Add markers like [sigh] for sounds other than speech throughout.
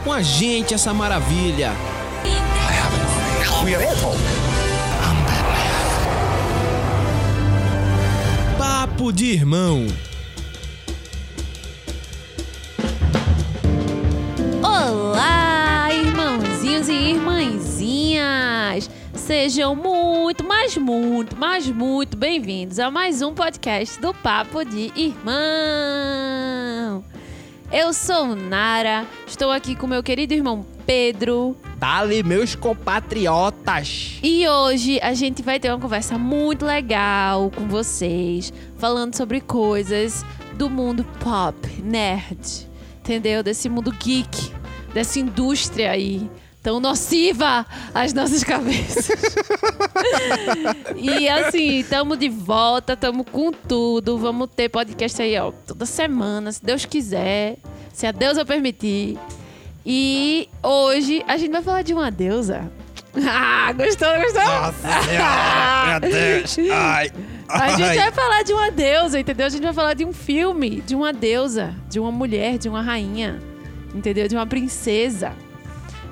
Com a gente essa maravilha. Papo de irmão. Olá, irmãozinhos e irmãzinhas! Sejam muito, mas muito, mas muito bem-vindos a mais um podcast do Papo de Irmão. Eu sou Nara, estou aqui com meu querido irmão Pedro Dali, meus compatriotas. e hoje a gente vai ter uma conversa muito legal com vocês, falando sobre coisas do mundo pop, nerd, entendeu? Desse mundo geek, dessa indústria aí tão nociva às nossas [laughs] cabeças. e assim, estamos de volta, estamos com tudo. Vamos ter podcast aí, ó, toda semana, se Deus quiser, se a deusa permitir. E hoje a gente vai falar de uma deusa. [laughs] Ah, gostou, gostou? Nossa senhora, [laughs] meu Deus. Ai. A gente ai. vai falar de uma deusa, entendeu? A gente vai falar de um filme, de uma deusa, de uma mulher, de uma rainha, entendeu? De uma princesa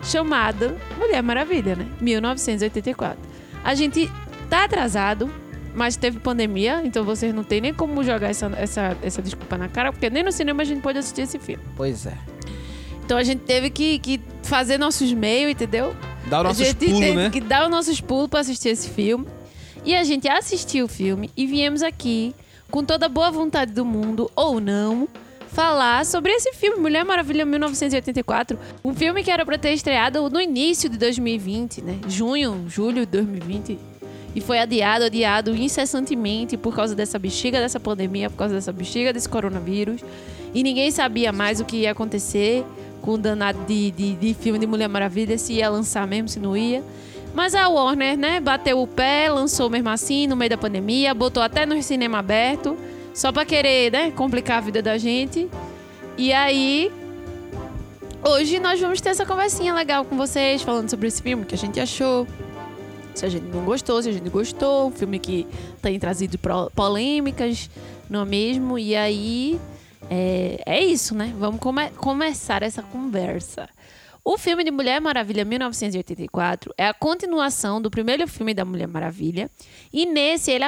chamada Mulher Maravilha, né? 1984. A gente tá atrasado, mas teve pandemia, então vocês não tem nem como jogar essa, essa, essa desculpa na cara, porque nem no cinema a gente pode assistir esse filme. Pois é. Então a gente teve que, que fazer nossos meios, entendeu? Dá o nosso a gente pulo, teve né? que dar os nossos pulos pra assistir esse filme. E a gente assistiu o filme e viemos aqui, com toda a boa vontade do mundo, ou não, falar sobre esse filme, Mulher Maravilha 1984. Um filme que era pra ter estreado no início de 2020, né? Junho, julho de 2020. E foi adiado, adiado incessantemente por causa dessa bexiga dessa pandemia, por causa dessa bexiga desse coronavírus. E ninguém sabia mais o que ia acontecer com o danado de, de, de filme de Mulher Maravilha, se ia lançar mesmo, se não ia. Mas a Warner, né, bateu o pé, lançou mesmo assim, no meio da pandemia, botou até no cinema aberto, só pra querer, né, complicar a vida da gente. E aí, hoje nós vamos ter essa conversinha legal com vocês, falando sobre esse filme, que a gente achou. Se a gente não gostou, se a gente gostou, um filme que tem trazido polêmicas, não é mesmo? E aí, é, é isso, né? Vamos come- começar essa conversa. O filme de Mulher Maravilha 1984 é a continuação do primeiro filme da Mulher Maravilha. E nesse ele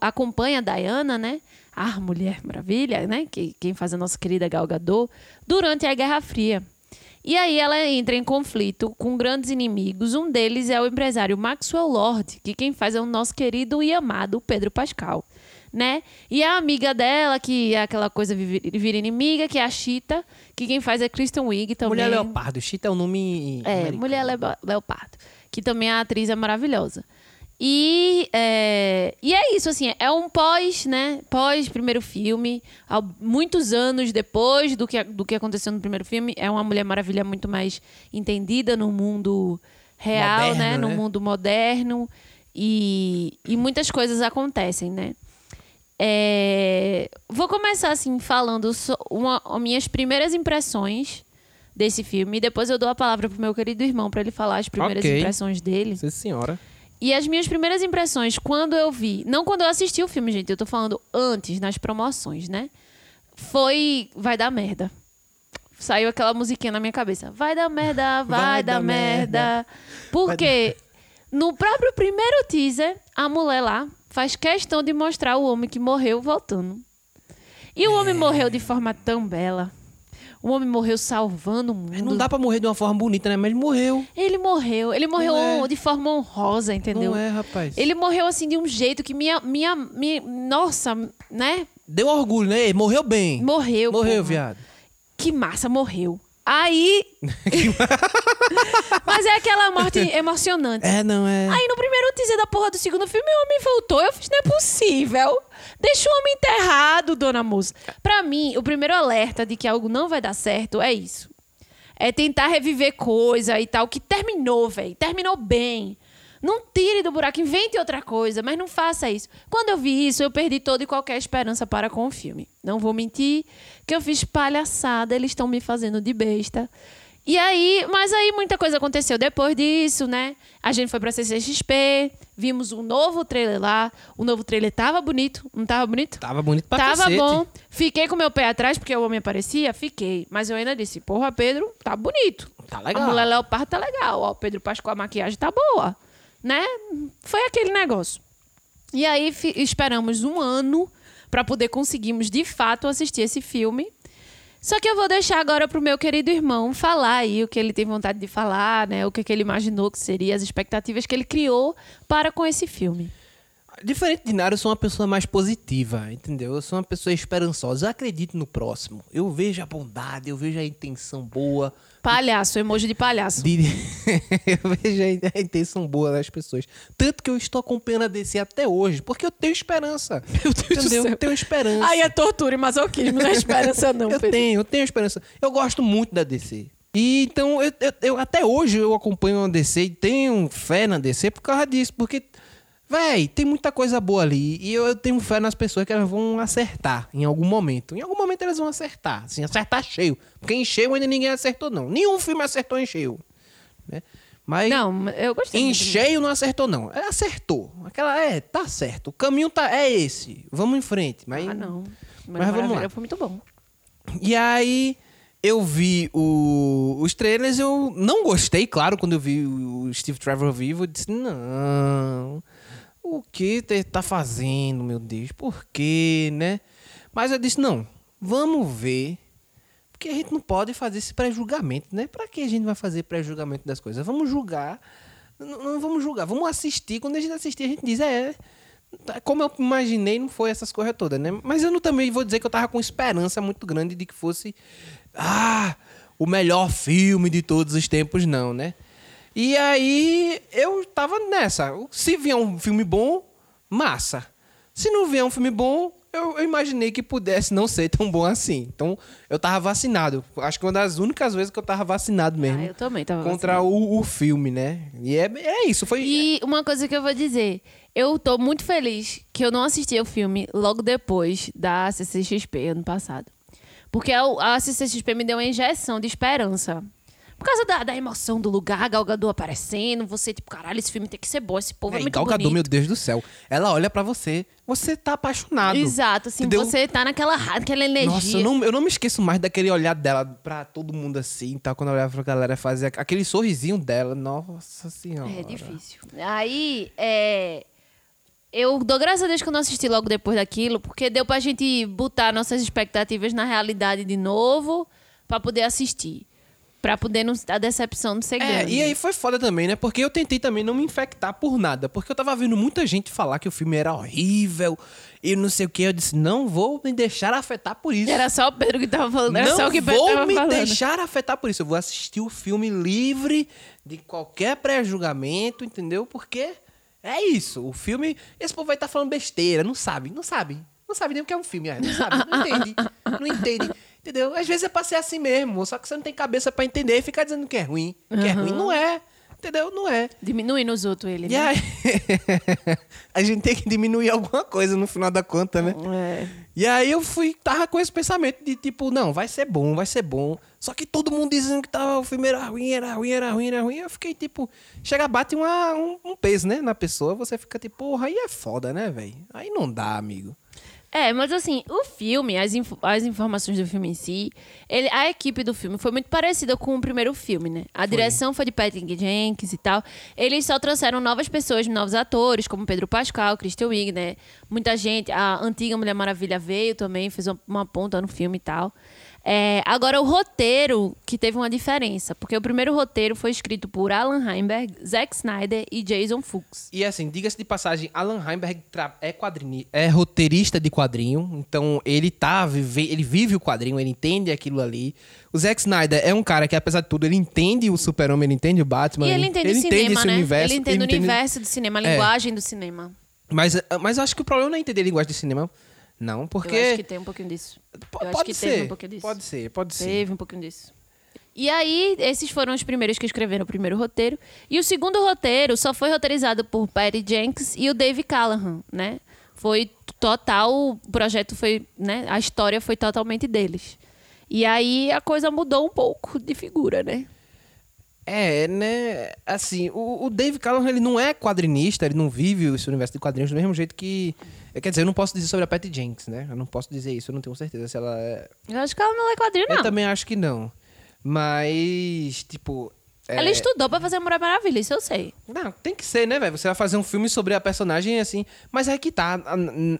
acompanha a Diana, né? A Mulher Maravilha, né? Que, quem faz a nossa querida Gal Gadot, durante a Guerra Fria. E aí ela entra em conflito com grandes inimigos. Um deles é o empresário Maxwell Lord, que quem faz é o nosso querido e amado Pedro Pascal, né? E a amiga dela, que é aquela coisa vi- vira inimiga, que é a Chita, que quem faz é Kristen Wiig também. Mulher Leopardo. Chita é o nome. É, americano. Mulher Leopardo. Que também a atriz é maravilhosa. E é, e é isso, assim, é um pós, né? Pós primeiro filme, muitos anos depois do que, do que aconteceu no primeiro filme. É uma Mulher Maravilha muito mais entendida no mundo real, Moderno, né? No né? mundo moderno. E, e muitas coisas acontecem, né? É, vou começar assim falando so, uma, as minhas primeiras impressões desse filme e depois eu dou a palavra pro meu querido irmão para ele falar as primeiras Ok. impressões dele. Sim, senhora. E as minhas primeiras impressões quando eu vi, não quando eu assisti o filme, gente, eu tô falando antes nas promoções, né? Foi vai dar merda. Saiu aquela musiquinha na minha cabeça. Vai dar merda, vai, dar, merda. Porque no próprio primeiro teaser, a mulher lá faz questão de mostrar o homem que morreu voltando. E o É. homem morreu de forma tão bela. O homem morreu salvando o mundo. Não dá pra morrer de uma forma bonita, né? Mas morreu. Ele morreu. Ele morreu é. de forma honrosa, entendeu? Não é, rapaz. Ele morreu assim de um jeito que minha. minha, minha nossa, né? Deu orgulho, né? Ele morreu bem. Morreu. Morreu, porra. viado. Que massa, morreu. Aí. [laughs] [laughs] Mas é aquela morte emocionante. É, não é. Aí no primeiro teaser da porra do segundo filme, o homem voltou. Eu fiz, não é possível. Deixa o homem enterrado, dona moça. Pra mim, o primeiro alerta de que algo não vai dar certo é isso. é tentar reviver coisa e tal, que terminou, velho. Terminou bem. Não tire do buraco, invente outra coisa, mas não faça isso. Quando eu vi isso, eu perdi toda e qualquer esperança para com o filme. Não vou mentir que eu fiz palhaçada, eles estão me fazendo de besta. E aí, mas aí muita coisa aconteceu depois disso, né? A gente foi pra CCXP, vimos um novo trailer lá. O novo trailer tava bonito, não tava bonito? Tava bonito pra Tava cacete. bom. Fiquei com meu pé atrás porque o homem aparecia, fiquei. Mas eu ainda disse, porra, Pedro, tá bonito. Tá legal. A mulher leopardo tá legal. Ó, o Pedro Pascoal, a maquiagem tá boa. Né? Foi aquele negócio. E aí esperamos um ano pra poder conseguirmos de fato assistir esse filme. Só que eu vou deixar agora pro meu querido irmão falar aí o que ele tem vontade de falar, né? O que, que ele imaginou que seria, as expectativas que ele criou para com esse filme. Diferente de Nara, eu sou uma pessoa mais positiva, entendeu? Eu sou uma pessoa esperançosa. Eu acredito no próximo. Eu vejo a bondade, eu vejo a intenção boa. Palhaço, emoji de palhaço. de- [laughs] eu vejo a- intenção boa das pessoas. Tanto que eu estou acompanhando a DC até hoje, porque eu tenho esperança. [laughs] Meu Deus entendeu? Eu tenho esperança. Aí é tortura e masoquismo, não é esperança não, eu Pedro. tenho, eu tenho esperança. Eu gosto muito da DC. E então, eu, eu- eu- até hoje eu acompanho a DC e tenho fé na DC por causa disso. Porque, véi, tem muita coisa boa ali. E eu, eu tenho fé nas pessoas que elas vão acertar em algum momento. Em algum momento elas vão acertar. Assim, acertar cheio. Porque em cheio ainda ninguém acertou, não. Nenhum filme acertou em cheio. Né? Mas Não, eu gostei. em cheio não acertou, não. É, acertou. Aquela, é, tá certo. O caminho tá, é esse. Vamos em frente. Mas Ah, não. Mas vamos lá. Foi muito bom. e aí eu vi o- os trailers, eu não gostei, claro, quando eu vi o Steve Trevor vivo, eu disse, não, o que te- tá fazendo, meu Deus, por quê, né? Mas eu disse, não, vamos ver, porque a gente não pode fazer esse pré-julgamento, né? Pra que a gente vai fazer pré-julgamento das coisas? Vamos julgar, não, não vamos julgar, vamos assistir, quando a gente assistir a gente diz, é... tá, Como eu imaginei, não foi essas coisas todas, né? Mas eu não também vou dizer que eu tava com esperança muito grande de que fosse ah, o melhor filme de todos os tempos, não, né? E aí eu tava nessa. Se vier um filme bom, massa. Se não vier um filme bom, eu, eu imaginei que pudesse não ser tão bom assim. Então eu tava vacinado. Acho que uma das únicas vezes que eu tava vacinado mesmo. Ah, eu também tava Contra o, o filme, né? E é, é isso. Foi. E uma coisa que eu vou dizer, eu tô muito feliz que eu não assisti o filme logo depois da CCXP ano passado. Porque a, a CCXP me deu uma injeção de esperança. Por causa da, da emoção do lugar, Gal Gadot aparecendo, você tipo, caralho, esse filme tem que ser bom, esse povo é, É, muito Gal Gadot, bonito. meu Deus do céu. Ela olha pra você, você tá apaixonado. Exato, assim, Entendeu? você tá naquela, naquela energia. Nossa, eu não, eu não me esqueço mais daquele olhar dela pra todo mundo assim, tá? Quando eu olhava pra galera fazer aqu- aquele sorrisinho dela. Nossa senhora. É difícil. Aí, é. Eu dou graças a Deus que eu não assisti logo depois daquilo, porque deu pra gente botar nossas expectativas na realidade de novo, pra poder assistir. Pra poder não, a decepção não ser É, e aí foi foda também, né? Porque eu tentei também não me infectar por nada. Porque eu tava vendo muita gente falar que o filme era horrível e não sei o que. Eu disse, não vou me deixar afetar por isso. Era só o Pedro que tava falando, era não só o que Pedro vou tava me falando. deixar afetar por isso. Eu vou assistir o filme livre de qualquer pré-julgamento, entendeu? Porque é isso. O filme. Esse povo vai estar falando besteira, não sabe, não sabe. Não sabe nem o que é um filme, ah, não sabe, não entende. Não entende. Entendeu? Às vezes é pra ser assim mesmo, só que você não tem cabeça pra entender e ficar dizendo que é ruim. Que é ruim, não é. Entendeu? Não é. Diminui nos outros ele, E né? aí, [laughs] a gente tem que diminuir alguma coisa no final da conta, né? É. E aí eu fui, tava com esse pensamento de tipo, não, vai ser bom, vai ser bom. Só que todo mundo dizendo que tava, o filme era ruim, era ruim, era ruim, era ruim. Eu fiquei tipo, chega, bate uma, um, um peso, né, na pessoa. Você fica tipo, porra, aí é foda, né, velho? Aí não dá, amigo. É, mas assim, o filme, as, inf- as informações do filme em si, ele- a equipe do filme foi muito parecida com o primeiro filme, né? A direção foi de Patty Jenkins e tal. Eles só trouxeram novas pessoas, novos atores, como Pedro Pascal, Christian Wiig, né? Muita gente, a antiga Mulher Maravilha veio também, fez uma, uma ponta no filme e tal. É, agora, o roteiro, que teve uma diferença, porque o primeiro roteiro foi escrito por Alan Heinberg, Zack Snyder e Jason Fuchs. E assim, diga-se de passagem, Alan Heinberg é é roteirista de quadrinho, então ele tá, vive, ele vive o quadrinho, ele entende aquilo ali. O Zack Snyder é um cara que, apesar de tudo, ele entende o Super-Homem, ele entende o Batman. E ele entende o cinema, esse né? universo. ele entende o universo do cinema, a É. linguagem do cinema. Mas, mas eu acho que o problema não é entender a linguagem de cinema. Não, porque. Eu acho que tem um pouquinho disso. P- pode que ser. teve um pouquinho disso. Pode ser, pode ser. Teve um pouquinho disso. E aí, esses foram os primeiros que escreveram o primeiro roteiro. E o segundo roteiro só foi roteirizado por Patty Jenkins e o Dave Callahan, né? Foi total, o projeto foi, né? A história foi totalmente deles. E aí a coisa mudou um pouco de figura, né? É, né? Assim, o, o Dave Callahan, ele não é quadrinista, ele não vive esse universo de quadrinhos do mesmo jeito que... Quer dizer, eu não posso dizer sobre a Patty Jenkins, né? Eu não posso dizer isso, eu não tenho certeza se ela é... Eu acho que ela não é quadrinho, não. Eu também acho que não. Mas, tipo... é- Ela estudou pra fazer Mulher Maravilha, isso eu sei. Não, tem que ser, né, velho? Você vai fazer um filme sobre a personagem assim. Mas é que tá.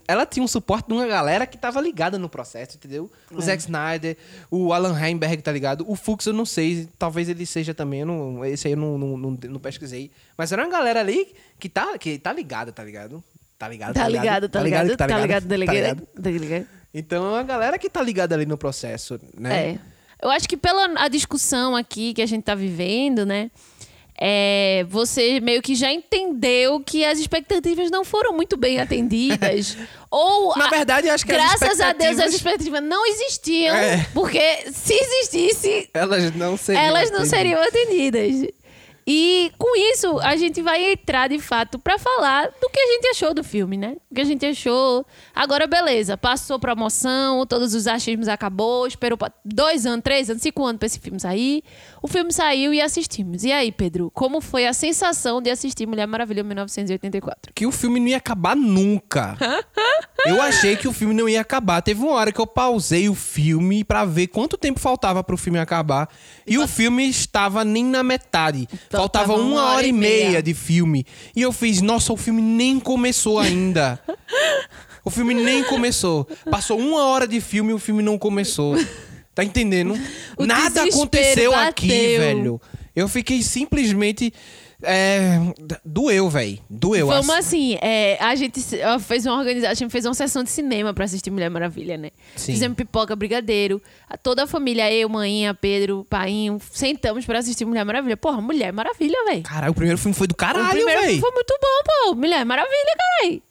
Ela tinha um suporte de uma galera que tava ligada no processo, entendeu? O Zack Snyder, o Alan Heinberg, tá ligado? O Fux, eu não sei. Talvez ele seja também. Não, esse aí eu não, não, não, não pesquisei. Mas era uma galera ali que tá, que tá ligada, tá ligado? Tá ligado? Tá ligado, tá ligado, que tá ligado, tá tá ligado. Tá ligado. Então é uma galera que tá ligada ali no processo, né? É. Eu acho que pela a discussão aqui que a gente tá vivendo, né? É, você meio que já entendeu que as expectativas não foram muito bem atendidas. [laughs] Ou, Na a- verdade, acho que as graças a Deus, as expectativas- expectativas não existiam. É. Porque se existisse, Elas não seriam. elas não atendidas. seriam atendidas. E com isso, a gente vai entrar de fato pra falar do que a gente achou do filme, né? O que a gente achou. Agora, beleza, passou promoção, todos os achismos acabou, esperou dois anos, três anos, cinco anos pra esse filme sair. O filme saiu e assistimos. E aí, Pedro, como foi a sensação de assistir Mulher Maravilha 1984? que o filme não ia acabar nunca. [laughs] eu achei que o filme não ia acabar. Teve uma hora que eu pausei o filme pra ver quanto tempo faltava pro filme acabar. E o filme estava nem na metade. Faltava tava uma, hora, e meia. de filme. E eu fiz, nossa, o filme nem começou ainda. [laughs] o filme nem começou. Passou uma hora de filme e o filme não começou. Tá entendendo? [laughs] O Nada aconteceu aqui, bateu. velho. Eu fiquei simplesmente. É, doeu, velho. Doeu. Vamos Assim- assim, é, a gente fez uma organização, a gente fez uma sessão de cinema pra assistir Mulher Maravilha, né? Sim. Fizemos pipoca, brigadeiro, toda a família, eu, mãinha, Pedro, painho, sentamos pra assistir Mulher Maravilha. Porra, Mulher Maravilha, velho. Caralho, o primeiro filme foi do O caralho, primeiro filme velho. foi muito bom, pô. Mulher Maravilha, caralho.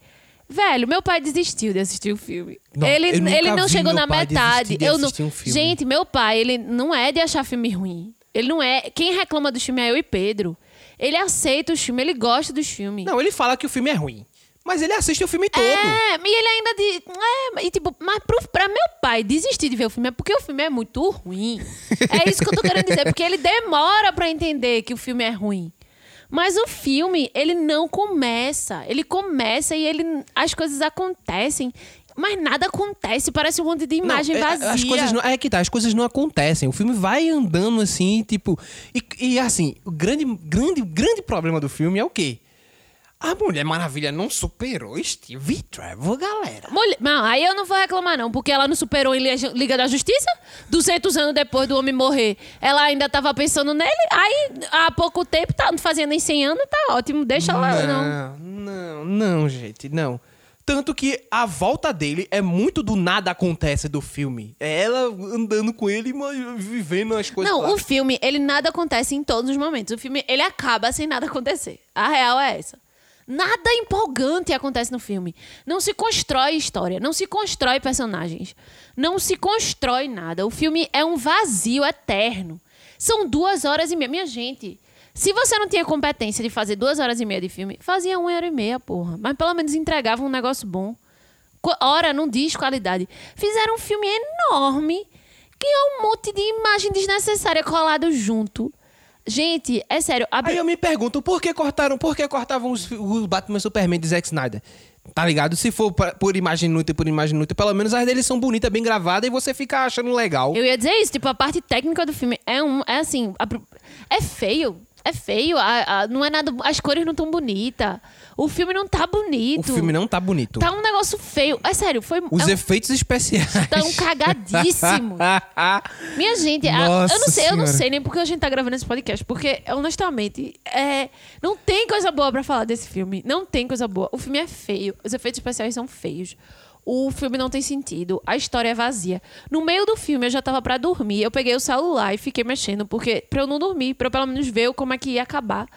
Velho, meu pai desistiu de assistir o filme. Não, ele, ele não chegou na metade. de Eu não... um filme. Gente, meu pai, ele não é de achar filme ruim. Ele não é. Quem reclama do filme é eu e Pedro. Ele aceita os filmes, ele gosta dos filmes. Não, ele fala que o filme é ruim. Mas ele assiste o filme todo. É, e ele ainda diz. É, e tipo, mas pro, pra meu pai desistir de ver o filme é porque o filme é muito ruim. É isso que eu tô querendo dizer, porque ele demora pra entender que o filme é ruim. Mas o filme, ele não começa. Ele começa e ele as coisas acontecem, mas nada acontece, parece um monte de Não, imagem é, vazia. As coisas não, é que tá, as coisas não acontecem. O filme vai andando assim, tipo. E, e, assim, o grande, grande, grande problema do filme é o quê? A Mulher Maravilha não superou Steve Trevor, galera. Mulher- Não, aí eu não vou reclamar, não, porque ela não superou em Liga- da Justiça. 200 anos depois do homem morrer, ela ainda tava pensando nele. Aí, há pouco tempo, tá, fazia nem 100 anos, tá ótimo. Deixa ela, não. não, não, não, gente, não. Tanto que a volta dele é muito do nada acontece do filme. É ela andando com ele, mas vivendo as coisas. Não, lá. o filme, ele nada acontece em todos os momentos. O filme, ele acaba sem nada acontecer. A real é essa. Nada empolgante acontece no filme. Não se constrói história, não se constrói personagens, não se constrói nada. O filme é um vazio eterno. São duas horas e meia. Minha gente, se você não tinha competência de fazer duas horas e meia de filme, fazia uma hora e meia, porra. Mas pelo menos entregava um negócio bom. Hora não diz qualidade. Fizeram um filme enorme que é um monte de imagem desnecessária colado junto. Gente, é sério. a- Aí eu me pergunto, por que cortaram, por que cortavam os, os Batman Superman de Zack Snyder? Tá ligado? Se for pra- por imagem inútil, por imagem inútil, pelo menos as deles são bonitas, bem gravadas e você fica achando legal. Eu ia dizer isso, tipo, a parte técnica do filme é um. É assim. a é feio. É feio. a- a- não é nada. As cores não tão bonitas. O filme não tá bonito. O filme não tá bonito. Tá um negócio feio. É sério, foi. Os é um- efeitos especiais. Tão cagadíssimos. [laughs] Minha gente, a- eu não sei, eu não sei nem porque a gente tá gravando esse podcast, porque, honestamente, é, não tem coisa boa pra falar desse filme. Não tem coisa boa. O filme é feio, os efeitos especiais são feios. O filme não tem sentido, a história é vazia. No meio do filme eu já tava pra dormir, eu peguei o celular e fiquei mexendo, porque pra eu não dormir, pra eu pelo menos ver como é que ia acabar.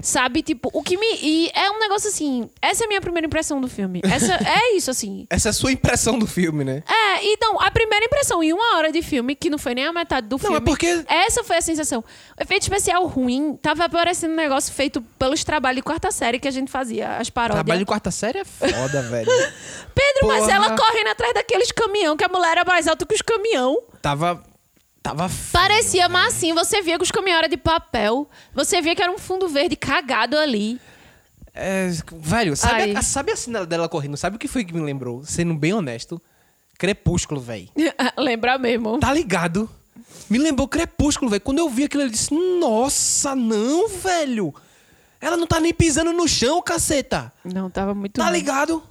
Sabe? Tipo, o que me. E é um negócio assim. Essa é a minha primeira impressão do filme. Essa [laughs] é isso, assim. Essa é a sua impressão do filme, né? É, então, a primeira impressão em uma hora de filme, que não foi nem a metade do filme. é porque- Essa foi a sensação. O efeito especial ruim tava parecendo um negócio feito pelos trabalhos de quarta série que a gente fazia, as paródias. Trabalho de quarta série é foda, [laughs] velho. Pedro, mas Porra. ela correndo atrás daqueles caminhão, que a mulher era mais alta que os caminhão. Tava. Tava. feio, Parecia massinho, você via que os caminhões eram de papel. Você via que era um fundo verde cagado ali. É, velho, sabe a, sabe a cena dela correndo? Sabe o que foi que me lembrou? Sendo bem honesto. Crepúsculo, velho. [laughs] Lembra mesmo. Tá ligado? Me lembrou Crepúsculo, velho. Quando eu vi aquilo, eu disse: Nossa, não, velho. Ela não tá nem pisando no chão, caceta. Não, tava muito Tá ligado?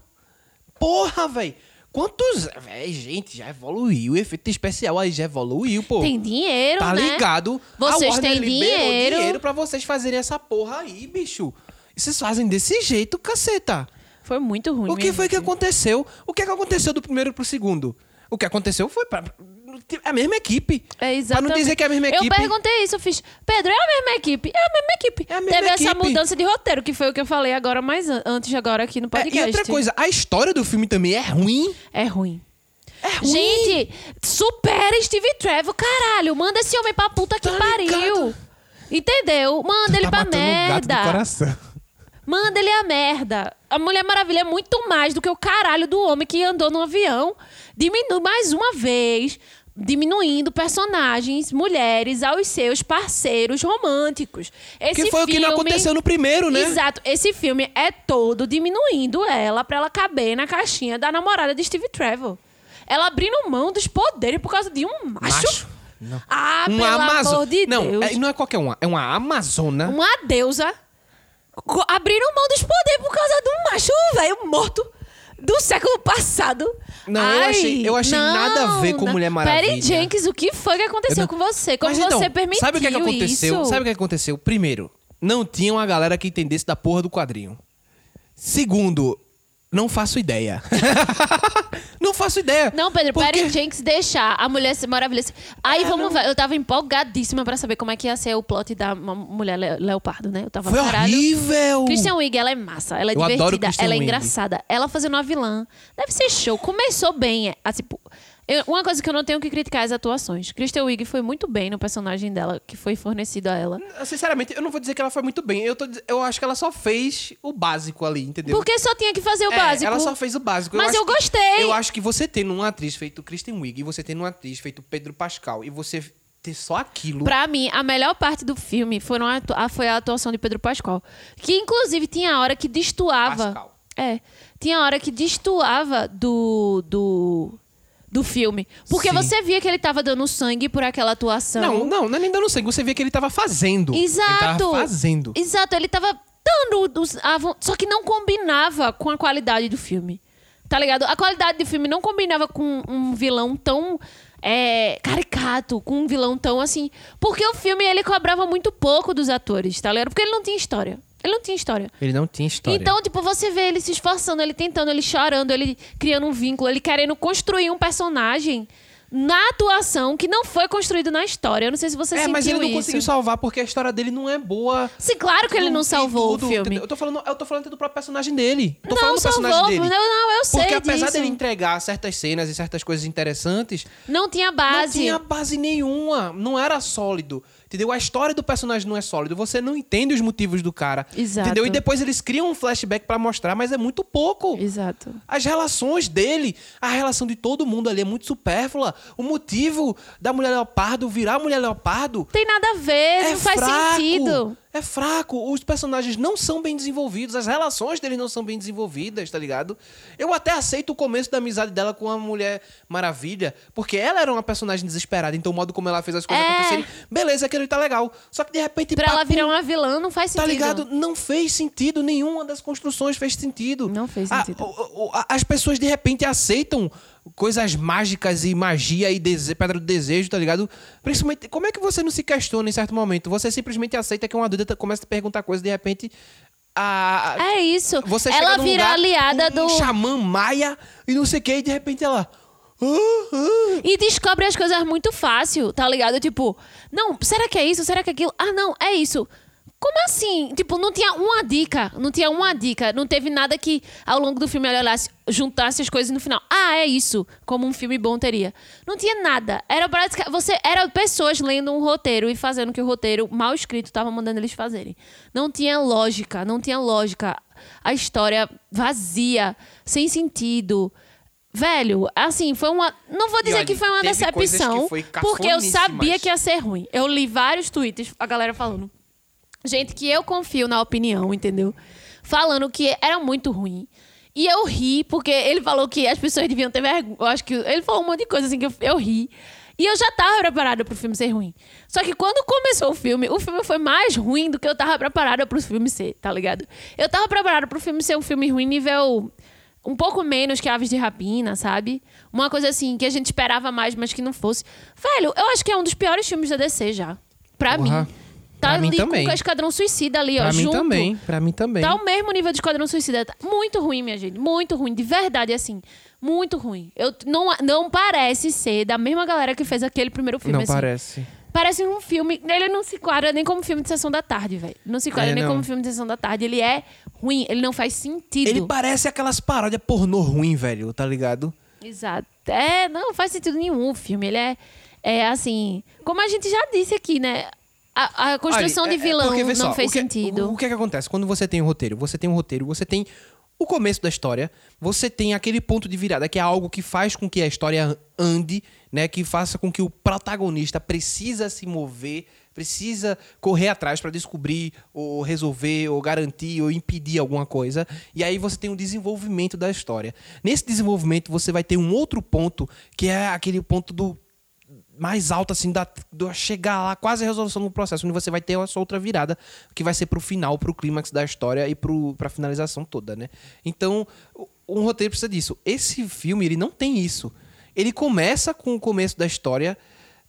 Porra, velho. Quantos. Véi, gente, já evoluiu. O efeito especial aí já evoluiu, pô. Tem dinheiro, Tá né? ligado? Vocês têm dinheiro. dinheiro pra vocês fazerem essa porra aí, bicho. E vocês fazem desse jeito, caceta. Foi muito ruim O que foi que assim. aconteceu? O que, é que aconteceu do primeiro pro segundo? O que aconteceu foi pra... a mesma equipe. É exatamente. Pra não dizer que é a mesma Eu equipe. perguntei isso, eu fiz, Pedro, é a mesma equipe? É a mesma equipe. É a mesma Teve essa equipe. mudança de roteiro, que foi o que eu falei agora mais an- antes agora aqui no É, podcast. e outra coisa, a história do filme também é ruim. É ruim. É ruim. Gente, supera Steve Trevor, caralho. Manda esse homem pra puta que Tá pariu. ligado? Entendeu? Manda ele tá pra matando um merda. coração. Manda ele a merda. A Mulher Maravilha é muito mais do que o caralho do homem que andou no avião. Diminui mais uma vez, diminuindo personagens, mulheres, aos seus parceiros românticos. Esse Que foi o que não filme- aconteceu no primeiro, né? Exato. Esse filme é todo diminuindo ela pra ela caber na caixinha da namorada de Steve Trevor. Ela abrindo mão dos poderes por causa de um macho. Macho? Não. Ah, Uma pelo Amazo- amor de não, Deus. é- não é qualquer uma. É uma Amazona. Uma deusa abrindo mão dos poderes por causa de um macho velho morto do século passado. Não, eu achei- eu achei nada a ver com não. Mulher Maravilha. Perry Jenkins, o que foi que aconteceu Eu não- com você? Como Mas então, você permitiu Sabe o que, é que aconteceu? isso? Sabe o que aconteceu? Primeiro, não tinha uma galera que entendesse da porra do quadrinho. Segundo, não faço ideia. [laughs] não faço ideia. Não, Pedro, Porque- Perry Jenkins deixar a mulher maravilhosa. Aí É, vamos não. ver. Eu tava empolgadíssima pra saber como é que ia ser o plot da mulher le- leopardo, né? Eu tava Foi caralho. horrível. Christian Wiig, ela é massa, ela é Eu divertida, ela é engraçada. Ela fazendo uma vilã. Deve ser show. Começou bem. é, assim, pô, eu- uma coisa que eu não tenho que criticar é as atuações. Kristen Wiig foi muito bem no personagem dela, que foi fornecido a ela. Sinceramente, eu não vou dizer que ela foi muito bem. Eu, tô, eu acho que ela só fez o básico ali, entendeu? Porque só tinha que fazer o É, básico. Ela só fez o básico. Mas eu que- gostei. eu acho que você tendo uma atriz feito Kristen Wiig e você tendo uma atriz feito Pedro Pascal e você ter só aquilo. Pra mim, a melhor parte do filme foram a a- foi a atuação de Pedro Pascal. Que, inclusive, tinha hora que destoava. Pascal. É. Tinha hora que destoava do. do. Do filme. Porque Sim. você via que ele tava dando sangue por aquela atuação. Não, não, não é nem dando sangue. Você vê que ele tava fazendo. Ele Exato. tava fazendo. Exato, ele tava dando. os- a só que não combinava com a qualidade do filme. Tá ligado? A qualidade do filme não combinava com um vilão tão. é, caricato, com um vilão tão assim. Porque o filme ele cobrava muito pouco dos atores, tá ligado? Porque ele não tinha história. Ele não tinha história. Ele não tinha história. Então, tipo, você vê ele se esforçando, ele tentando, ele chorando, ele criando um vínculo, ele querendo construir um personagem na atuação que não foi construído na história. Eu não sei se você é, sentiu mas ele não isso. conseguiu salvar porque a história dele não é boa. Sim, claro que ele não salvou tudo, o filme. Eu tô falando, eu tô falando do próprio personagem dele. Tô Não falando do personagem salvou, dele. não, não, eu sei Porque apesar disso. dele entregar certas cenas e certas coisas interessantes, Não tinha base. não tinha base nenhuma. Não era sólido. Entendeu? A história do personagem não é sólido. Você não entende os motivos do cara. Exato. Entendeu? E depois eles criam um flashback pra mostrar, mas é muito pouco. Exato. As relações dele, a relação de todo mundo ali é muito supérflua. O motivo da mulher leopardo virar mulher leopardo Tem nada a ver, não faz fraco. sentido. É fraco. Os personagens não são bem desenvolvidos. As relações deles não são bem desenvolvidas, tá ligado? Eu até aceito o começo da amizade dela com a Mulher Maravilha, porque ela era uma personagem desesperada. Então o modo como ela fez as coisas É. acontecerem, beleza, aquilo tá legal. Só que de repente. Pra ela papum, virar uma vilã não faz Tá sentido. ligado? Não fez sentido. Nenhuma das construções fez sentido. Não fez A- sentido. o- o- a- as pessoas de repente aceitam coisas mágicas e magia e dese- pedra do desejo, tá ligado? Principalmente, como é que você não se questiona em certo momento? Você simplesmente aceita que uma adulta começa a perguntar coisas e de repente. A, É isso. você ela vira aliada um do. xamã maia e não sei o que, e de repente ela. "Ah, ah". E descobre as coisas muito fácil, tá ligado? Tipo, não, será que é isso? Será que é aquilo? Ah, não, é isso. Como assim? Tipo, não tinha uma dica. Não tinha uma dica. Não teve nada que ao longo do filme ele olhasse, juntasse as coisas no final. Ah, é isso. Como um filme bom teria. Não tinha nada. Era praticamente. Você era pessoas lendo um roteiro e fazendo o que o roteiro mal escrito estava mandando eles fazerem. Não tinha lógica. Não tinha lógica. A história vazia, sem sentido. Velho, assim, foi uma. Não vou dizer olha, que foi uma decepção, foi porque eu sabia que ia ser ruim. Eu li vários tweets, a galera falando. Gente que eu confio na opinião, entendeu? Falando que era muito ruim. E eu ri, porque ele falou que as pessoas deviam ter vergonha. Eu acho que ele falou um monte de coisa assim que eu, eu ri. E eu já tava preparada pro filme ser ruim. Só que quando começou o filme, o filme foi mais ruim do que eu tava preparada pro filme ser, tá ligado? Eu tava preparada pro filme ser um filme ruim nível um pouco menos que Aves de Rapina, sabe? Uma coisa assim que a gente esperava mais, mas que não fosse. Velho, eu acho que é um dos piores filmes da DC já. Pra mim. Tá Pra mim ali também. com o Esquadrão Suicida ali, ó, Pra mim junto. também, pra mim também. Tá o mesmo nível de Esquadrão Suicida. Tá muito ruim, minha gente. Muito ruim. De verdade, assim. Muito ruim. Eu, não, não parece ser da mesma galera que fez aquele primeiro filme. não assim. parece. Parece um filme. Ele não se enquadra nem como filme de sessão da tarde, velho. Não se enquadra É, nem não. como filme de sessão da tarde. Ele é ruim. Ele não faz sentido. Ele parece aquelas paródias pornô ruim, velho, tá ligado? Exato. É, não faz sentido nenhum o filme. Ele é, é assim. Como a gente já disse aqui, né? A, a construção Olha, de é- é vilão porque, vê não só, fez o que- sentido. O, o que é que acontece? Quando você tem um roteiro, você tem um roteiro, você tem o começo da história, você tem aquele ponto de virada, que é algo que faz com que a história ande, né? Que faça com que o protagonista precisa se mover, precisa correr atrás para descobrir, ou resolver, ou garantir, ou impedir alguma coisa. E aí você tem um desenvolvimento da história. Nesse desenvolvimento, você vai ter um outro ponto, que é aquele ponto do mais alto, assim, da, do chegar lá, quase a resolução do processo, onde você vai ter essa outra virada, que vai ser pro final, pro clímax da história e pro, pra finalização toda, né? Então, um roteiro precisa disso. Esse filme, ele não tem isso. Ele começa com o começo da história,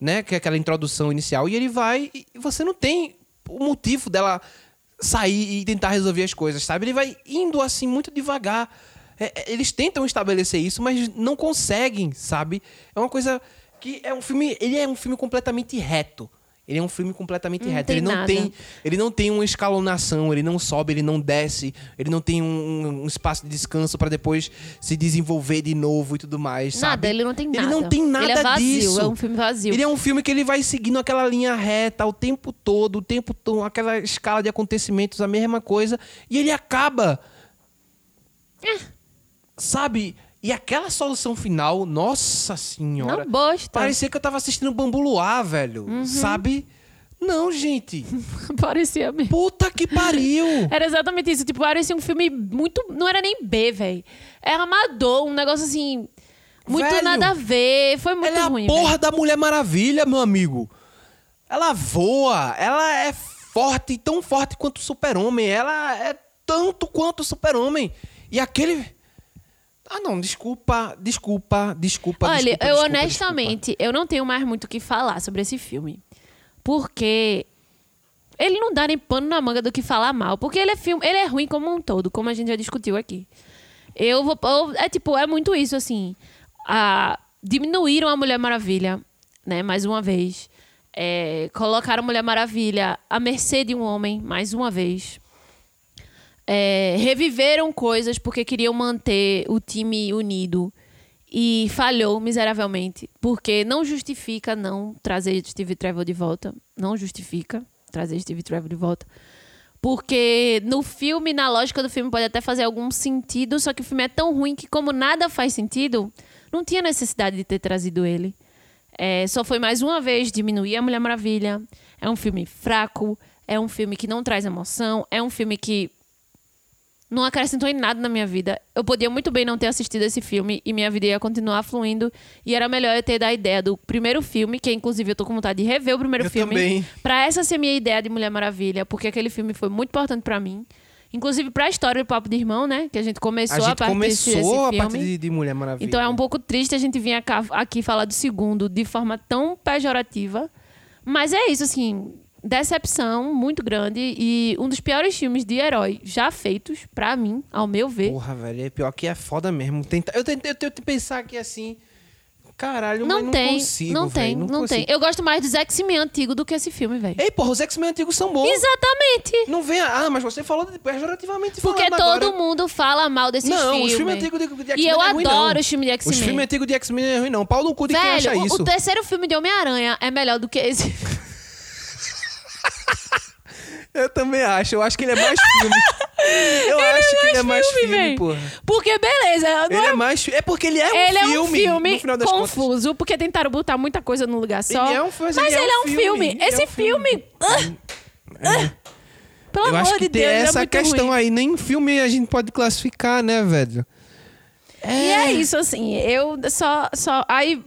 né? Que é aquela introdução inicial, e ele vai. E você não tem o motivo dela sair e tentar resolver as coisas, sabe? Ele vai indo assim muito devagar. É, é, eles tentam estabelecer isso, mas não conseguem, sabe? É uma coisa que é um filme, ele é um filme completamente reto. Ele é um filme completamente Não reto. ele não nada. tem, ele não tem uma escalonação, ele não sobe, ele não desce, ele não tem um, um espaço de descanso pra depois se desenvolver de novo e tudo mais, Nada, sabe? ele não tem Ele nada. não tem nada Ele é vazio, disso. é um filme vazio. Ele é um filme que ele vai seguindo aquela linha reta o tempo todo, o tempo todo, aquela escala de acontecimentos, a mesma coisa, e ele acaba. É. Sabe? E aquela solução final, nossa senhora. Não bosta. Parecia que eu tava assistindo Bambu Luar, velho. Uhum. Sabe? Não, gente. [laughs] Parecia mesmo. Puta que pariu. [laughs] Era exatamente isso. Tipo, parecia um filme muito. Não era nem B, velho. Era amador, um negócio assim. Muito Velho, nada a ver. Foi muito Ela é a ruim. porra da Mulher Maravilha, meu amigo. Ela voa, ela é forte, tão forte quanto o Super-Homem. Ela é tanto quanto o Super-Homem. E aquele. Ah, não, desculpa, desculpa, desculpa. Olha, desculpa, eu desculpa, honestamente, eu não tenho mais muito o que falar sobre esse filme. Porque ele não dá nem pano na manga do que falar mal. Porque ele é filme, ele é ruim como um todo, como a gente já discutiu aqui. Eu vou. eu- é tipo, é muito isso, assim. A, diminuíram a Mulher Maravilha, né? Mais uma vez. É, colocaram a Mulher Maravilha à mercê de um homem, mais uma vez. É, reviveram coisas porque queriam manter o time unido. E falhou miseravelmente porque não justifica não trazer Steve Trevor de volta. Não justifica trazer Steve Trevor de volta. Porque no filme na lógica do filme pode até fazer algum sentido só que o filme é tão ruim que como nada faz sentido não tinha necessidade de ter trazido ele. É, só foi mais uma vez diminuir a Mulher Maravilha. É um filme fraco, é um filme que não traz emoção, é um filme que não acrescentou em nada na minha vida. Eu podia muito bem não ter assistido esse filme e minha vida ia continuar fluindo. E era melhor eu ter da ideia do primeiro filme, que inclusive eu tô com vontade de rever o primeiro Eu filme. também. Pra essa ser minha ideia de Mulher Maravilha, porque aquele filme foi muito importante pra mim. Inclusive pra história do Papo de Irmão, né? Que a gente começou A a, gente partir desse, começou desse a filme. partir de, de Mulher Maravilha. Então é um pouco triste a gente vir aqui falar do segundo de forma tão pejorativa. Mas é isso, assim, decepção muito grande e um dos piores filmes de herói já feitos, pra mim, ao meu ver. Porra, velho, é pior que é foda mesmo. Tenta... Eu tentei eu tento pensar aqui assim. Caralho, Não, mas não tem, consigo, não véi, tem, não, consigo. tem. Eu gosto mais dos X-Men antigos do que esse filme, velho. Ei, porra, os X-Men antigos são bons. Exatamente. Não vem. Ah, mas você falou de- pejorativamente Porque todo agora. mundo fala mal desses Não, filmes. os filmes antigos de, de X-Men E eu não é ruim, adoro não. os filmes de X-Men. Os filmes antigos de X-Men não é ruim, não. Pau no cu de quem Velho, acha o, isso. o terceiro filme de Homem-Aranha é melhor do que esse. [laughs] [laughs] Eu também acho. Eu acho que ele é mais filme. Eu acho que ele é mais filme, véi. porra. Porque, beleza, Ele é mais. É porque ele é um ele filme. é um filme no final das contas. confuso, porque tentaram botar muita coisa num lugar só. Ele é um- mas mas ele é ele um é um filme, filme. ele é Esse filme. filme. ah, ah, pelo Eu amor de Deus, ele é essa questão ruim. aí. Nem filme a gente pode classificar, né, velho? E é isso, assim. Eu só. só aí,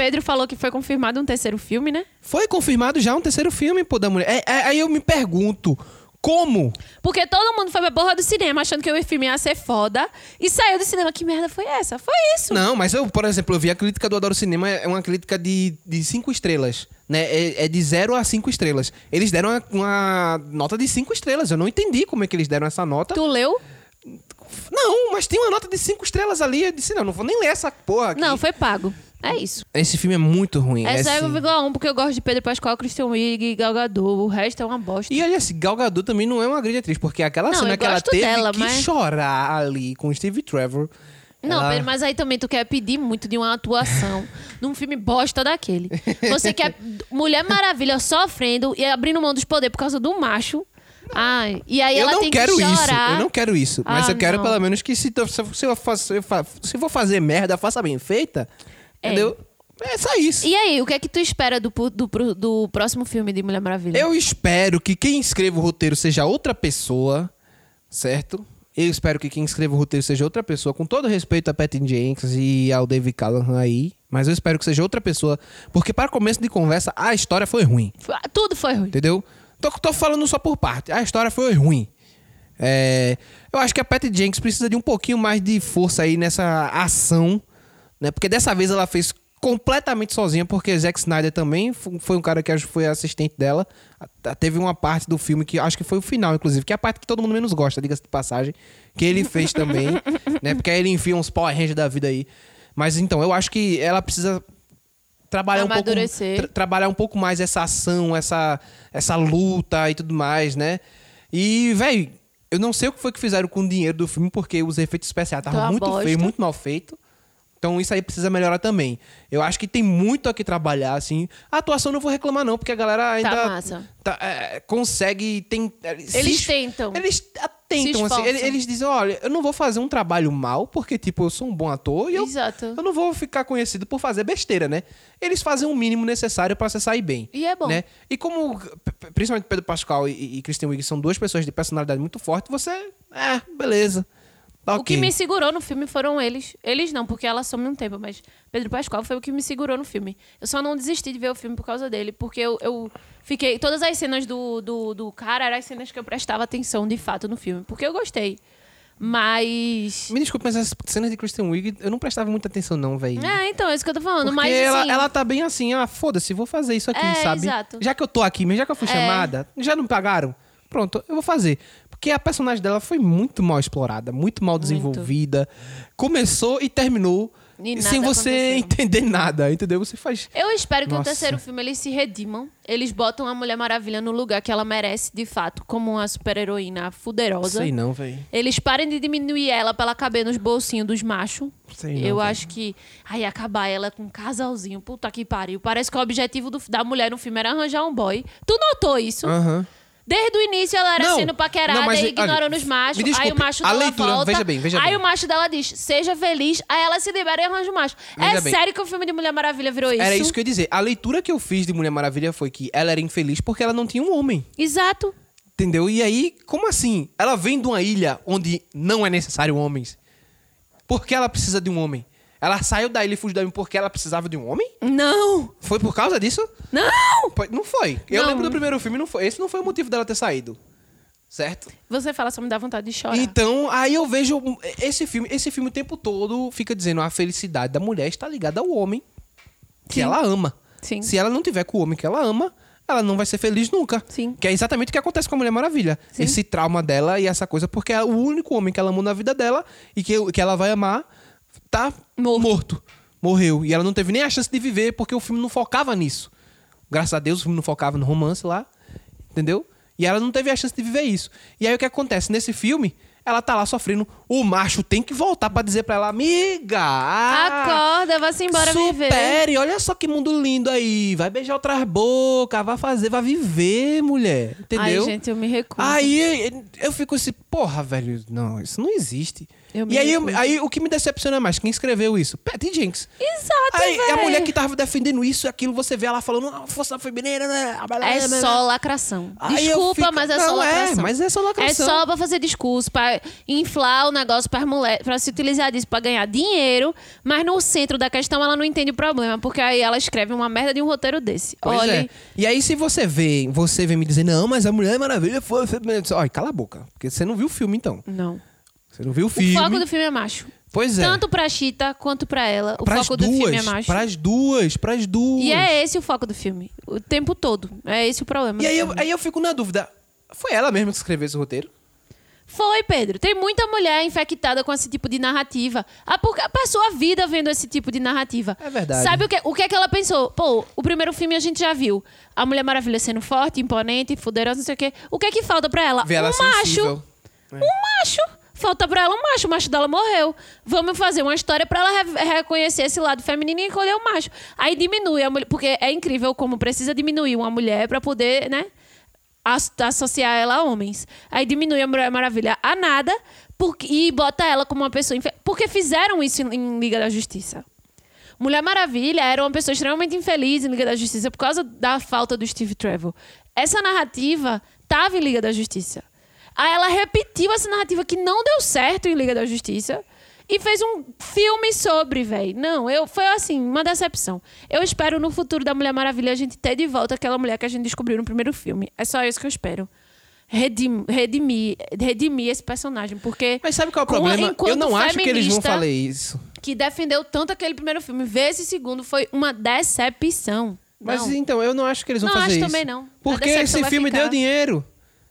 Pedro falou que foi confirmado um terceiro filme, né? Foi confirmado já um terceiro filme, pô, da mulher. É, é, aí eu me pergunto, como? Porque todo mundo foi pra porra do cinema achando que o filme ia ser foda e saiu do cinema. Que merda foi essa? Foi isso. Não, mas eu, por exemplo, eu vi a crítica do Adoro Cinema, é uma crítica de, de cinco estrelas, né? É, é de zero a cinco estrelas. Eles deram uma, uma nota de cinco estrelas. Eu não entendi como é que eles deram essa nota. Tu leu? Não, mas tem uma nota de cinco estrelas ali. Eu disse, não, não vou nem ler essa porra aqui. Não, foi pago. É isso. Esse filme é muito ruim. É é 0,1 porque eu gosto de Pedro Pascoal, Christian Wiig e Gal Gadot. O resto é uma bosta. E olha assim, Gal Gadot também não é uma grande atriz, porque aquela Não, cena que ela teve dela, que mas- chorar ali com o Steve Trevor. Não, ela- Pedro, mas aí também tu quer pedir muito de uma atuação [laughs] num filme bosta daquele. Você quer Mulher Maravilha sofrendo e abrindo mão dos poderes por causa do macho. Ai, e aí eu ela não tem quero que isso, chorar. eu não quero isso. Mas Ah, eu quero não. pelo menos que se, se, eu se eu se eu fazer merda, faça bem feita. É. Entendeu? É só isso. E aí, o que é que tu espera do, do, do próximo filme de Mulher Maravilha? Eu espero que quem escreva o roteiro seja outra pessoa, certo? Eu espero que quem escreva o roteiro seja outra pessoa, com todo respeito a Patty Jenkins e ao David Callahan aí. Mas eu espero que seja outra pessoa, porque para começo de conversa, a história foi ruim. Tudo foi ruim. Entendeu? Tô, tô falando só por parte. A história foi ruim. É, eu acho que a Patty Jenkins precisa de um pouquinho mais de força aí nessa ação, né? Porque dessa vez ela fez completamente sozinha, porque Zack Snyder também fo- foi um cara que acho que foi assistente dela. Teve uma parte do filme que acho que foi o final, inclusive, que é a parte que todo mundo menos gosta, diga-se de passagem, que ele fez também, [laughs] né? Porque aí ele enfia uns Power Rangers da vida aí. Mas então, eu acho que ela precisa trabalhar um pouco tra- trabalhar um pouco mais essa ação, essa essa luta e tudo mais, né? E, velho, eu não sei o que foi que fizeram com o dinheiro do filme, porque os efeitos especiais Tá estavam muito feios, muito mal feito. Então isso aí precisa melhorar também. Eu acho que tem muito a que trabalhar, assim. A atuação não vou reclamar, não, porque a galera ainda. massa. tá, é, consegue. Tem, Eles tentam. Eles tentam, assim. Eles, eles dizem: olha, eu não vou fazer um trabalho mal, porque, tipo, eu sou um bom ator e eu, Exato. eu não vou ficar conhecido por fazer besteira, né? Eles fazem o mínimo necessário pra você sair bem. E é bom. Né? E como, principalmente Pedro Pascal e, e Christian Wiig são duas pessoas de personalidade muito forte, você. É, beleza. Tá O que me segurou no filme foram eles. Eles não, porque ela some um tempo, mas Pedro Pascoal foi o que me segurou no filme. Eu só não desisti de ver o filme por causa dele, porque eu, eu fiquei. Todas as cenas do, do, do cara eram as cenas que eu prestava atenção de fato no filme, porque eu gostei. Mas. Me desculpe, mas as cenas de Christian Wiig eu não prestava muita atenção, não, velho. É, então, é isso que eu tô falando. Porque mas ela, assim, ela tá bem assim, ah, foda-se, vou fazer isso aqui, É, sabe? exato. Já que eu tô aqui, mas já que eu fui É. chamada, já não me pagaram? Pronto, eu vou fazer. Porque a personagem dela foi muito mal explorada, muito mal desenvolvida. Começou e terminou E sem você aconteceu. entender nada, entendeu? Você faz. Eu espero que no Nossa. terceiro filme eles se redimam. Eles botam a Mulher Maravilha no lugar que ela merece, de fato, como uma super-heroína fuderosa. Sei não, velho. Eles parem de diminuir ela pra ela caber nos bolsinhos dos machos. Sei não, Eu acho que. Aí acabar ela com um casalzinho. Puta que pariu. Parece que o objetivo do- da mulher no filme era arranjar um boy. Tu notou isso? Aham. Desde o início ela era Não, sendo paquerada não, mas, e ignorando olha, os machos. me aí desculpe, o macho a dela leitura- volta. veja bem, veja aí bem. o macho dela diz, seja feliz. Aí ela se libera e arranja o macho. Veja é bem. sério que o filme de Mulher Maravilha virou isso? Era isso que eu ia dizer. A leitura que eu fiz de Mulher Maravilha foi que ela era infeliz porque ela não tinha um homem. Exato. Entendeu? E aí, como assim? Ela vem de uma ilha onde não é necessário homens. Por que ela precisa de um homem? Ela saiu da ilha e fugiu da ilha porque ela precisava de um homem? Não! Foi por causa disso? Não! Foi- Não foi. Eu Não. lembro do primeiro filme, não foi. Esse não foi o motivo dela ter saído. Certo? Você fala só me dá vontade de chorar. Então, aí eu vejo esse filme, esse filme o tempo todo fica dizendo a felicidade da mulher está ligada ao homem que Sim. ela ama. Sim. Se ela não tiver com o homem que ela ama, ela não vai ser feliz nunca. Sim. Que é exatamente o que acontece com a Mulher Maravilha. Sim. Esse trauma dela e essa coisa, porque é o único homem que ela amou na vida dela e que, que ela vai amar tá Morto. morto. morreu. E ela não teve nem a chance de viver porque o filme não focava nisso. Graças a Deus o filme não focava no romance lá. Entendeu? E ela não teve a chance de viver isso. E aí o que acontece? Nesse filme, ela tá lá sofrendo. O macho tem que voltar pra dizer pra ela, amiga! Acorda, vá-se embora viver. Supere, olha só que mundo lindo aí. Vai beijar outras bocas, vai fazer, vai viver, mulher. Entendeu? Ai, gente, eu me recuso. Aí eu fico assim, porra, velho, não, isso não existe. Eu e aí, eu- aí o que me decepciona mais, quem escreveu isso? Patty Jenks. Exato, Aí a véi. mulher que tava defendendo isso e aquilo, você vê ela falando, ah, força feminina, né? É só lacração. Aí Desculpa, fico- mas é Não, só é, lacração. mas é só lacração. É só pra fazer discurso, pra inflar o negócio para mulheres, pra se utilizar disso pra ganhar dinheiro, mas no centro da questão ela não entende o problema, porque aí ela escreve uma merda de um roteiro desse. Pois Olha, é. E aí, se você vê, você vem me dizer, não, mas a Mulher Maravilha foi. foi... Olha, cala a boca. Porque você não viu o filme, então. não. Você não viu o O filme. foco do filme é macho. Pois é. Tanto pra Chita quanto pra ela. O pras foco do filme é duas. macho. Pras duas, pras duas. E é esse o foco do filme. O tempo todo. É esse o problema. E aí eu, aí eu fico na dúvida. Foi ela mesma que escreveu esse roteiro? Foi, Pedro. Tem muita mulher infectada com esse tipo de narrativa. A, porque passou a vida vendo esse tipo de narrativa. É verdade. Sabe o que, o que é que ela pensou? Pô, o primeiro filme a gente já viu. A Mulher Maravilha sendo forte, imponente, fuderosa, não sei o quê. O que é que falta pra ela? Vê ela um macho. Sensível. Um macho. Falta pra ela um macho. O macho dela morreu. Vamos fazer uma história pra ela re- reconhecer esse lado feminino e escolher o macho. Aí diminui a mulher. Porque é incrível como precisa diminuir uma mulher pra poder, né? as- associar ela a homens. Aí diminui a Mulher Maravilha a nada porque, e bota ela como uma pessoa. Porque fizeram isso em, em Liga da Justiça. Mulher Maravilha era uma pessoa extremamente infeliz em Liga da Justiça por causa da falta do Steve Trevor. Essa narrativa tava em Liga da Justiça. Aí ela repetiu essa narrativa que não deu certo em Liga da Justiça e fez um filme sobre, velho. Não, eu foi assim, uma decepção. Eu espero no futuro da Mulher Maravilha a gente ter de volta aquela mulher que a gente descobriu no primeiro filme. É só isso que eu espero. Redim, redimir, redimir esse personagem, porque Mas sabe qual é o problema? Eu não acho que eles vão falar isso. que defendeu tanto aquele primeiro filme, ver esse segundo foi uma decepção. Mas Não. então, eu não acho que eles vão Não, fazer acho isso. também não. Porque esse filme ficar. deu dinheiro.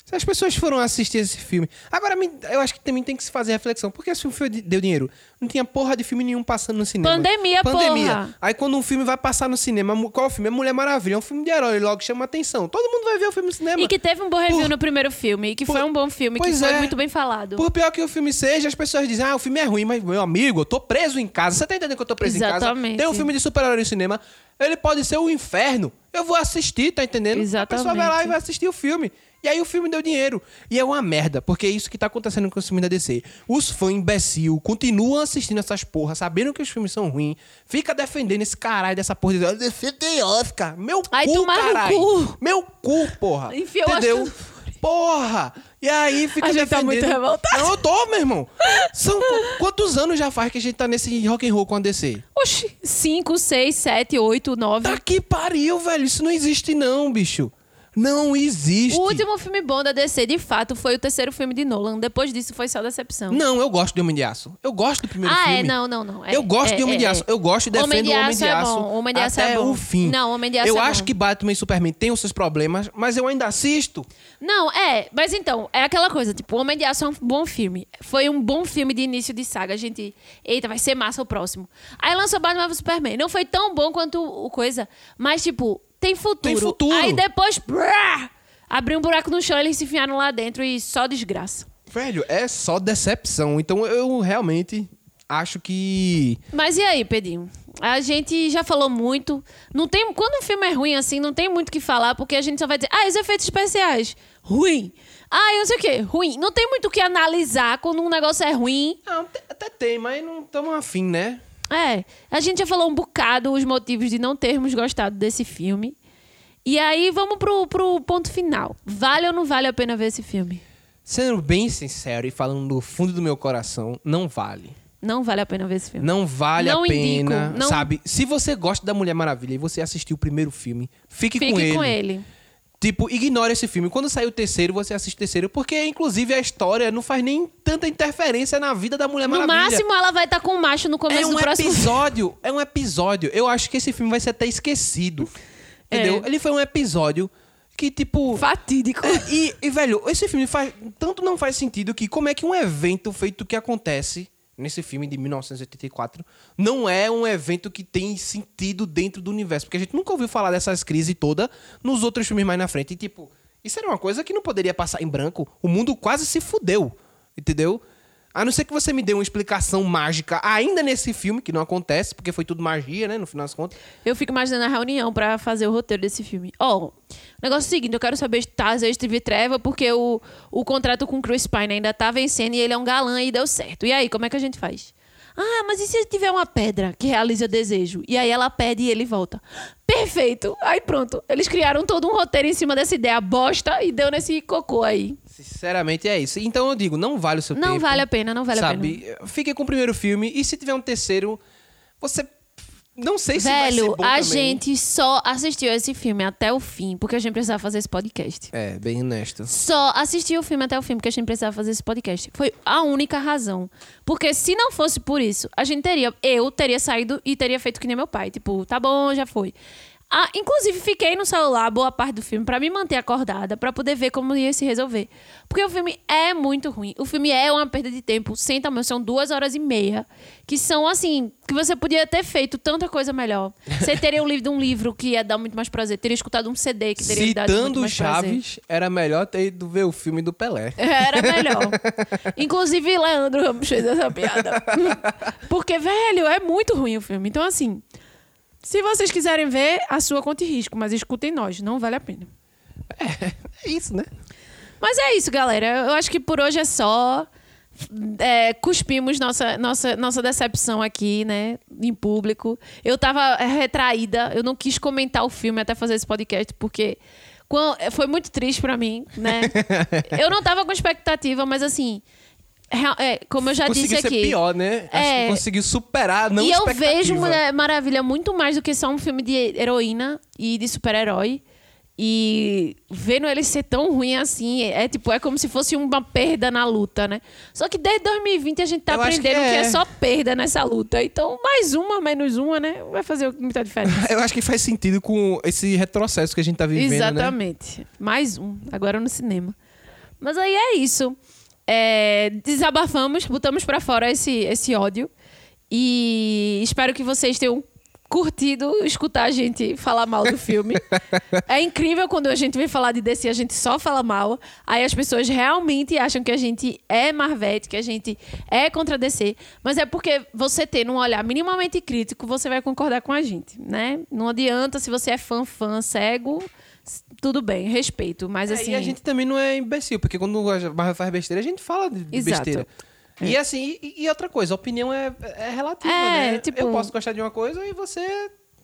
Se as pessoas foram assistir esse filme. Agora, eu acho que também tem que se fazer reflexão. Por que esse filme foi- deu dinheiro? Não tinha porra de filme nenhum passando no cinema. Pandemia, porra. Aí quando um filme vai passar no cinema, qual filme? É Mulher Maravilha. É um filme de herói, logo chama atenção. Todo mundo vai ver o filme no cinema. E que teve um bom review Por- no primeiro filme, e que por- foi um bom filme, que Pois foi é. muito bem falado. Por pior que o filme seja, as pessoas dizem, ah, o filme é ruim, mas, meu amigo, eu tô preso em casa. Você tá entendendo que eu tô preso em casa? Exatamente. Tem um filme de super-herói no cinema, ele pode ser o inferno. Eu vou assistir, tá entendendo? A pessoa vai lá Exatamente. e vai assistir o filme. E aí o filme deu dinheiro. E é uma merda, porque é isso que tá acontecendo com os filmes da DC. Os fãs imbecil continuam assistindo essas porras, sabendo que os filmes são ruins, fica defendendo esse caralho dessa porra de "Ah, DC tem Oscar. Meu Ai, cu, caralho. Meu cu, porra. Enfia o Entendeu? Oscar Porra! E aí fica A gente tá defendendo... muito revoltado. Não, eu tô, meu irmão. São qu- quantos anos já faz que a gente tá nesse rock and roll com a DC? Oxi, 5, 6, 7, 8, 9. Tá que pariu, velho. Isso não existe não, bicho. Não existe. O último filme bom da DC, de fato, foi o terceiro filme de Nolan. Depois disso, foi só decepção. Não, eu gosto de Homem de Aço. Eu gosto do primeiro ah, filme. é? Não, não, não. É- eu gosto é- de Homem de é- Aço. Eu gosto e defendo Homem de o Homem Aço de é Aço. bom. Homem de Aço até é bom. o fim. Não, Homem de Aço Eu é acho bom. que Batman e Superman têm os seus problemas, mas eu ainda assisto. Não, é, mas então, é aquela coisa, tipo, Homem de Aço é um bom filme. Foi um bom filme de início de saga. A gente, eita, vai ser massa o próximo. Aí lançou Batman vs Superman. Não foi tão bom quanto o coisa, mas, tipo, tem futuro. Tem futuro. Aí depois, abriu um buraco no chão, eles se enfiaram lá dentro e só desgraça. Velho, é só decepção. Então eu realmente acho que. Mas e aí, Pedrinho? A gente já falou muito. Não tem, quando um filme é ruim assim, não tem muito o que falar, porque a gente só vai dizer, ah, os efeitos especiais, ruim. Ah, eu não sei o quê, ruim. Não tem muito o que analisar quando um negócio é ruim. Não, te- até tem, mas não estamos afim, né? É, a gente já falou um bocado os motivos de não termos gostado desse filme. E aí vamos pro, pro ponto final. Vale ou não vale a pena ver esse filme? Sendo bem sincero e falando do fundo do meu coração, não vale. Não vale a pena ver esse filme. Não vale Não a indico, pena, não- sabe? Se você gosta da Mulher Maravilha e você assistiu o primeiro filme, fique, Fique com, ele. com ele. Tipo, ignore esse filme. Quando sair o terceiro, você assiste o terceiro. Porque, inclusive, a história não faz nem tanta interferência na vida da Mulher No Maravilha. máximo, ela vai estar com o macho no começo é um do próximo episódio. É um episódio. Eu acho que esse filme vai ser até esquecido. É. Entendeu? Ele foi um episódio que, tipo... Fatídico. E, e, velho, esse filme faz. Tanto não faz sentido que como é que um evento feito que acontece nesse filme de 1984 não é um evento que tem sentido dentro do universo. Porque a gente nunca ouviu falar dessas crises toda nos outros filmes mais na frente. E, tipo, isso era uma coisa que não poderia passar em branco. O mundo quase se fudeu. Entendeu? A não ser que você me dê uma explicação mágica ainda nesse filme, que não acontece, porque foi tudo magia, né? No final das contas. Eu fico imaginando a reunião pra fazer o roteiro desse filme. Ó, o negócio é seguinte, eu quero saber trazer Steve Trevor porque o, o contrato com o Chris Pine ainda tá vencendo e ele é um galã e deu certo. E aí, como é que a gente faz? Ah, mas e se tiver uma pedra que realiza desejo? E aí ela pede e ele volta. Perfeito! Aí pronto. Eles criaram todo um roteiro em cima dessa ideia bosta e deu nesse cocô aí. Sinceramente é isso. Então eu digo, não vale o seu tempo. Não vale a pena, não vale a sabe? pena. Fique com o primeiro filme e se tiver um terceiro, você não sei se Velho, a também. gente só assistiu esse filme até o fim, porque a gente precisava fazer esse podcast. É, bem honesto. Só assistiu o filme até o fim, porque a gente precisava fazer esse podcast. Foi a única razão. Porque se não fosse por isso, a gente teria. Eu teria saído e teria feito que nem meu pai. Tipo, tá bom, já foi. Ah, inclusive, fiquei no celular boa parte do filme pra me manter acordada, pra poder ver como ia se resolver. Porque o filme é muito ruim. O filme é uma perda de tempo, sem tamanho. São duas horas e meia. Que são, assim, que você podia ter feito tanta coisa melhor. [laughs] Você teria livro um livro que ia dar muito mais prazer. Teria escutado um CD que teria dado muito Citando mais prazer. Chaves, era melhor ter ido ver o filme do Pelé. [laughs] Era melhor. [laughs] Inclusive, Leandro Ramos fez essa piada. Porque, velho, é muito ruim o filme. Então, assim, se vocês quiserem ver, a sua conta e risco, mas escutem nós, não vale a pena. É isso, né? Mas é isso, galera. Eu acho que por hoje é só. É, cuspimos nossa, nossa, nossa decepção aqui, né? Em público. Eu tava retraída, eu não quis comentar o filme até fazer esse podcast, porque foi muito triste pra mim, né? [laughs] eu não tava com expectativa, mas assim. É, como eu já conseguiu disse ser aqui. pior, né? Acho É. que conseguiu superar, não e eu vejo Mulher Maravilha muito mais do que só um filme de heroína e de super-herói. E vendo ele ser tão ruim assim, é tipo, é como se fosse uma perda na luta, né? Só que desde 2020 a gente tá Eu acho que aprendendo que é. é. só perda nessa luta. Então, mais uma, menos uma, né? Vai fazer muita diferença. [laughs] Eu acho que faz sentido com esse retrocesso que a gente tá vivendo, né? Exatamente. Mais um, agora no cinema. Mas aí é isso. É, desabafamos, botamos pra fora esse, esse ódio. E espero que vocês tenham curtido escutar a gente falar mal do filme. [laughs] é incrível quando a gente vem falar de DC, a gente só fala mal. Aí as pessoas realmente acham que a gente é Marvete, que a gente é contra DC. Mas é porque você tendo um olhar minimamente crítico, você vai concordar com a gente, né? Não adianta se você é fã, fã, cego, tudo bem, respeito. Mas É, assim. E a gente também não é imbecil, porque quando a Marvel faz besteira, a gente fala de Exato. besteira. E assim, e, e outra coisa, a opinião é, é relativa, É, né? tipo- Eu posso gostar de uma coisa e você...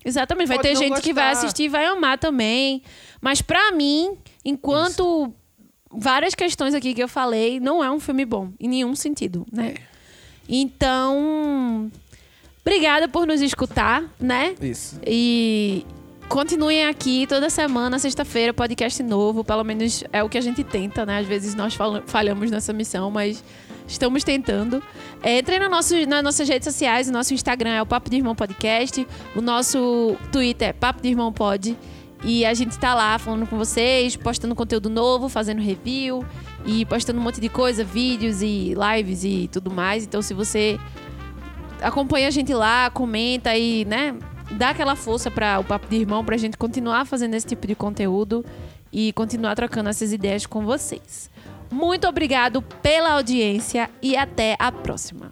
Exatamente, vai ter gente que vai gostar. assistir e vai amar também. Mas pra mim, enquanto várias questões aqui que eu falei, não é um filme bom, em nenhum sentido, né? Então, obrigada por nos escutar, né? Isso. E continuem aqui toda semana, sexta-feira, podcast novo. Pelo menos é o que a gente tenta, né? Às vezes nós fal- falhamos nessa missão, mas estamos tentando. É, entrem no nosso, nas nossas redes sociais. O nosso Instagram é o Papo de Irmão Podcast. O nosso Twitter é Papo de Irmão Pod. E a gente tá lá falando com vocês, postando conteúdo novo, fazendo review e postando um monte de coisa, vídeos e lives e tudo mais. Então, se você acompanha a gente lá, comenta e, né, dá aquela força para o Papo de Irmão pra gente continuar fazendo esse tipo de conteúdo e continuar trocando essas ideias com vocês. Muito obrigado pela audiência e até a próxima.